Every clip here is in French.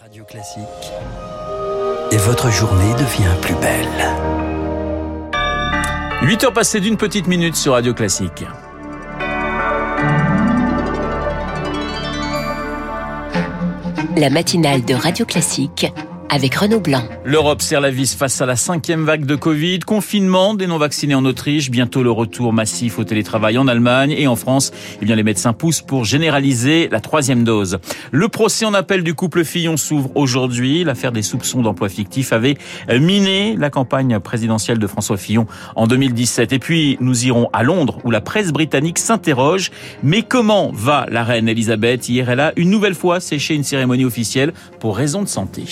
Radio Classique. Et votre journée devient plus belle. 8 heures passées d'une petite minute sur Radio Classique. La matinale de Radio Classique avec Renaud Blanc. L'Europe serre la vis face à la cinquième vague de Covid, confinement des non-vaccinés en Autriche, bientôt le retour massif au télétravail en Allemagne et en France. Eh bien, les médecins poussent pour généraliser la troisième dose. Le procès en appel du couple Fillon s'ouvre aujourd'hui. L'affaire des soupçons d'emploi fictif avait miné la campagne présidentielle de François Fillon en 2017. Et puis, nous irons à Londres où la presse britannique s'interroge. Mais comment va la reine Elisabeth? Hier, elle a une nouvelle fois séché une cérémonie officielle pour raison de santé.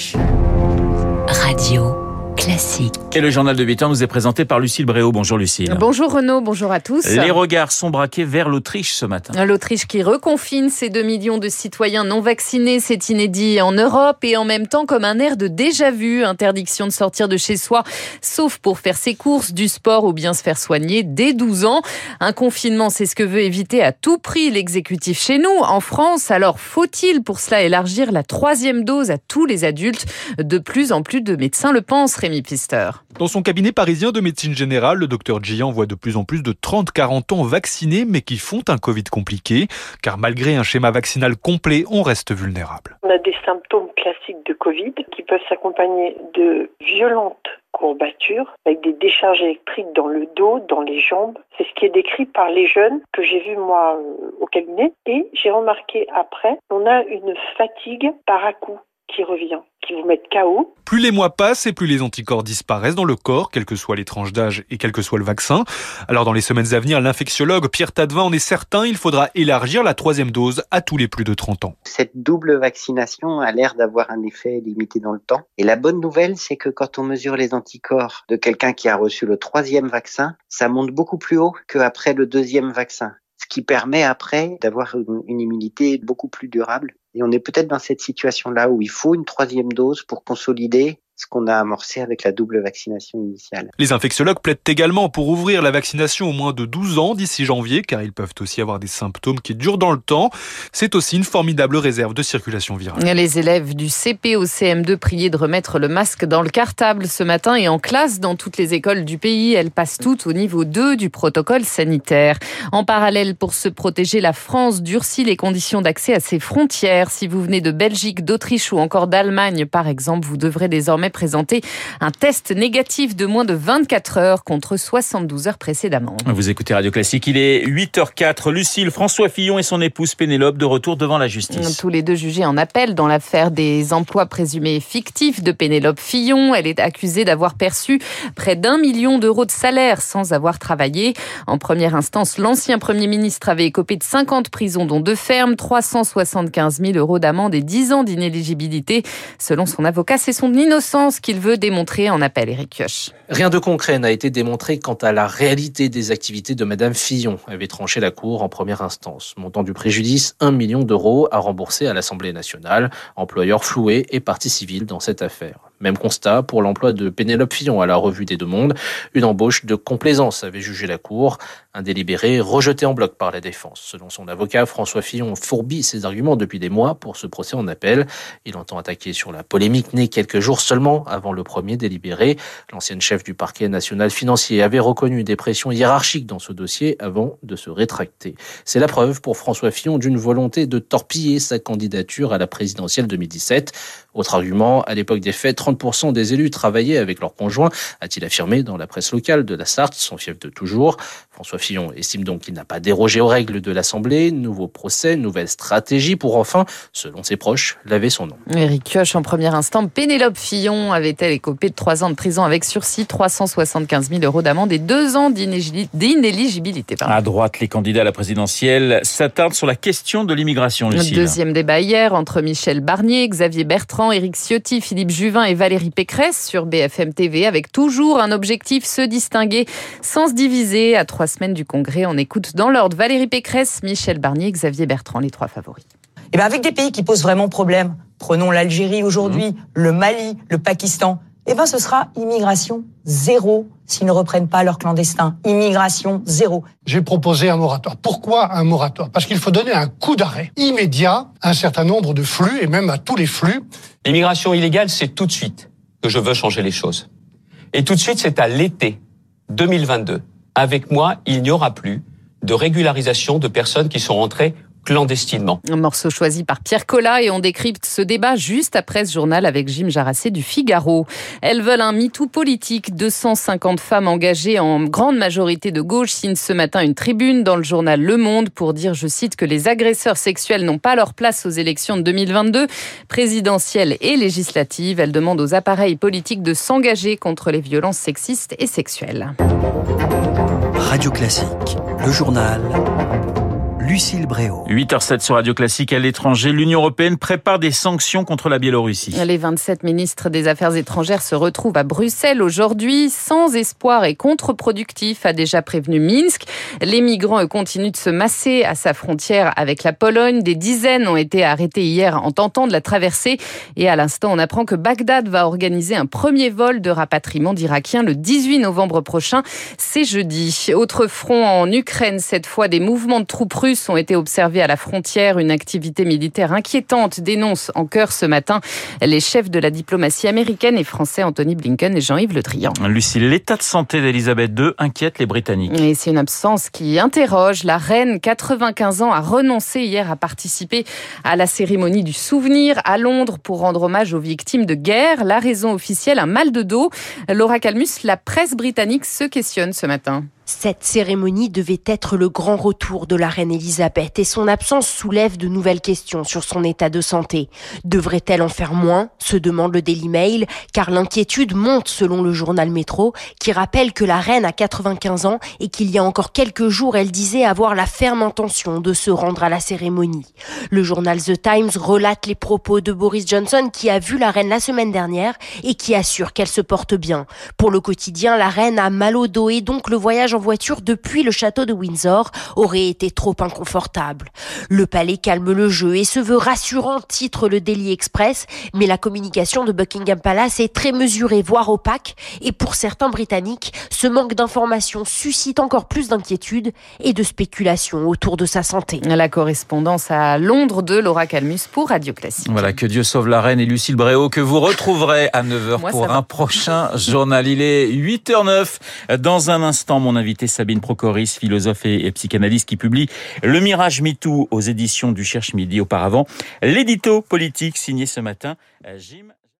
Radio classique. Et le journal de 8 heures nous est présenté par Lucille Bréau. Bonjour Lucille. Bonjour Renaud, bonjour à tous. Les regards sont braqués vers l'Autriche ce matin. L'Autriche qui reconfine ses 2 millions de citoyens non vaccinés, c'est inédit en Europe et en même temps comme un air de déjà-vu, interdiction de sortir de chez soi, sauf pour faire ses courses, du sport ou bien se faire soigner dès 12 ans. Un confinement, c'est ce que veut éviter à tout prix l'exécutif chez nous, en France. Alors faut-il pour cela élargir la troisième dose à tous les adultes? De plus en plus de médecins le pensent, Rémi Pister. Dans son cabinet parisien de médecine générale, le docteur Gian voit de plus en plus de 30-40 ans vaccinés mais qui font un Covid compliqué, car malgré un schéma vaccinal complet, on reste vulnérable. On a des symptômes classiques de Covid qui peuvent s'accompagner de violentes courbatures avec des décharges électriques dans le dos, dans les jambes. C'est ce qui est décrit par les jeunes que j'ai vu moi au cabinet et j'ai remarqué après, on a une fatigue par à coup qui revient, qui vous KO. Plus les mois passent et plus les anticorps disparaissent dans le corps, quelles que soient les tranches d'âge et quel que soit le vaccin. Alors dans les semaines à venir, l'infectiologue Pierre Tadevin en est certain, il faudra élargir la troisième dose à tous les plus de 30 ans. Cette double vaccination a l'air d'avoir un effet limité dans le temps. Et la bonne nouvelle, c'est que quand on mesure les anticorps de quelqu'un qui a reçu le troisième vaccin, ça monte beaucoup plus haut qu'après le deuxième vaccin ce qui permet après d'avoir une, une, immunité beaucoup plus durable. Et on est peut-être dans cette situation-là où il faut une troisième dose pour consolider ce qu'on a amorcé avec la double vaccination initiale. Les infectiologues plaident également pour ouvrir la vaccination aux moins de 12 ans d'ici janvier, car ils peuvent aussi avoir des symptômes qui durent dans le temps. C'est aussi une formidable réserve de circulation virale. Les élèves du CP au CM2 priaient de remettre le masque dans le cartable ce matin et en classe dans toutes les écoles du pays. Elles passent toutes au niveau 2 du protocole sanitaire. En parallèle, pour se protéger, la France durcit les conditions d'accès à ses frontières. Si vous venez de Belgique, d'Autriche ou encore d'Allemagne, par exemple, vous devrez désormais présenter un test négatif de moins de 24 heures contre 72 heures précédemment. Vous écoutez Radio Classique, il est 8h04. Lucille, François Fillon et son épouse Pénélope de retour devant la justice. Tous les deux jugés en appel dans l'affaire des emplois présumés fictifs de Pénélope Fillon. Elle est accusée d'avoir perçu près d'un million d'euros de salaire sans avoir travaillé. En première instance, l'ancien Premier ministre avait écopé de 50 prisons dont deux fermes, 375 000 euros d'amende et 10 ans d'inéligibilité. Selon son avocat, c'est son innocence qu'il veut démontrer en appel, Eric Kioch. Rien de concret n'a été démontré quant à la réalité des activités de Madame Fillon, avait tranché la Cour en première instance. Montant du préjudice, 1 million d'euros à rembourser à l'Assemblée nationale. Employeur floué et partie civile dans cette affaire. Même constat pour l'emploi de Pénélope Fillon à la revue des Deux Mondes. Une embauche de complaisance avait jugé la Cour. Un délibéré rejeté en bloc par la défense. Selon son avocat, François Fillon fourbit ses arguments depuis des mois pour ce procès en appel. Il entend attaquer sur la polémique née quelques jours seulement avant le premier délibéré. L'ancienne chef du parquet national financier avait reconnu des pressions hiérarchiques dans ce dossier avant de se rétracter. C'est la preuve pour François Fillon d'une volonté de torpiller sa candidature à la présidentielle 2017. Autre argument, à l'époque des faits, 30% des élus travaillaient avec leurs conjoints, a-t-il affirmé dans la presse locale de la Sarthe, son fief de toujours. François Fillon estime donc qu'il n'a pas dérogé aux règles de l'Assemblée. Nouveau procès, nouvelle stratégie pour enfin, selon ses proches, laver son nom. Éric Kioch, en premier instant, Pénélope Fillon avait-elle écopé de 3 ans de prison avec sursis, 375 000 euros d'amende et 2 ans d'inéligibilité. À droite, les candidats à la présidentielle s'attardent sur la question de l'immigration. Le deuxième débat hier entre Michel Barnier, Xavier Bertrand, Éric Ciotti, Philippe Juvin et Valérie Pécresse sur BFM TV avec toujours un objectif, se distinguer sans se diviser. À trois semaines du Congrès, on écoute dans l'ordre Valérie Pécresse, Michel Barnier, Xavier Bertrand, les trois favoris. Et bien avec des pays qui posent vraiment problème, prenons l'Algérie aujourd'hui, le Mali, le Pakistan, eh ben ce sera immigration zéro s'ils ne reprennent pas leurs clandestins. Immigration zéro. J'ai proposé un moratoire. Pourquoi un moratoire? Parce qu'il faut donner un coup d'arrêt immédiat à un certain nombre de flux et même à tous les flux. L'immigration illégale, c'est tout de suite que je veux changer les choses. Et tout de suite, c'est à l'été 2022. Avec moi, il n'y aura plus de régularisation de personnes qui sont rentrées clandestinement. Un morceau choisi par Pierre Collat et on décrypte ce débat juste après ce journal avec Jim Jarassé du Figaro. Elles veulent un MeToo politique. 250 femmes engagées en grande majorité de gauche signent ce matin une tribune dans le journal Le Monde pour dire, je cite, que les agresseurs sexuels n'ont pas leur place aux élections de 2022, présidentielles et législatives. Elles demandent aux appareils politiques de s'engager contre les violences sexistes et sexuelles. Radio Classique, le journal Lucille Bréau. 8h07 sur Radio Classique à l'étranger. L'Union Européenne prépare des sanctions contre la Biélorussie. Les 27 ministres des Affaires étrangères se retrouvent à Bruxelles aujourd'hui. Sans espoir et contre-productif, a déjà prévenu Minsk. Les migrants continuent de se masser à sa frontière avec la Pologne. Des dizaines ont été arrêtés hier en tentant de la traverser. Et à l'instant, on apprend que Bagdad va organiser un premier vol de rapatriement d'Irakiens le 18 novembre prochain. C'est jeudi. Autre front en Ukraine, cette fois des mouvements de troupes russes ont été observés à la frontière. Une activité militaire inquiétante dénonce en chœur ce matin les chefs de la diplomatie américaine et français Anthony Blinken et Jean-Yves Le Drian. Lucie, l'état de santé d'Elisabeth II inquiète les Britanniques. Et c'est une absence qui interroge. La reine, 95 ans, a renoncé hier à participer à la cérémonie du souvenir à Londres pour rendre hommage aux victimes de guerre. La raison officielle, un mal de dos. Laura Calmus, la presse britannique se questionne ce matin. Cette cérémonie devait être le grand retour de la reine Elisabeth et son absence soulève de nouvelles questions sur son état de santé. Devrait-elle en faire moins se demande le Daily Mail, car l'inquiétude monte selon le journal Métro, qui rappelle que la reine a 95 ans et qu'il y a encore quelques jours, elle disait avoir la ferme intention de se rendre à la cérémonie. Le journal The Times relate les propos de Boris Johnson qui a vu la reine la semaine dernière et qui assure qu'elle se porte bien. Pour le quotidien, la reine a mal au dos et donc le voyage voiture depuis le château de Windsor aurait été trop inconfortable. Le palais calme le jeu et se veut rassurant, titre le Daily Express, mais la communication de Buckingham Palace est très mesurée, voire opaque, et pour certains Britanniques, ce manque d'informations suscite encore plus d'inquiétude et de spéculation autour de sa santé. La correspondance à Londres de Laura Calmus pour Radio Classique. Voilà, que Dieu sauve la reine et Lucille Bréau, que vous retrouverez à 9h Moi, pour ça va. un prochain journal. Il est 8h09. Dans un instant, mon invité Sabine Procoris, philosophe et psychanalyste qui publie Le Mirage MeToo aux éditions du Cherche Midi auparavant. L'édito politique signé ce matin, euh, Jim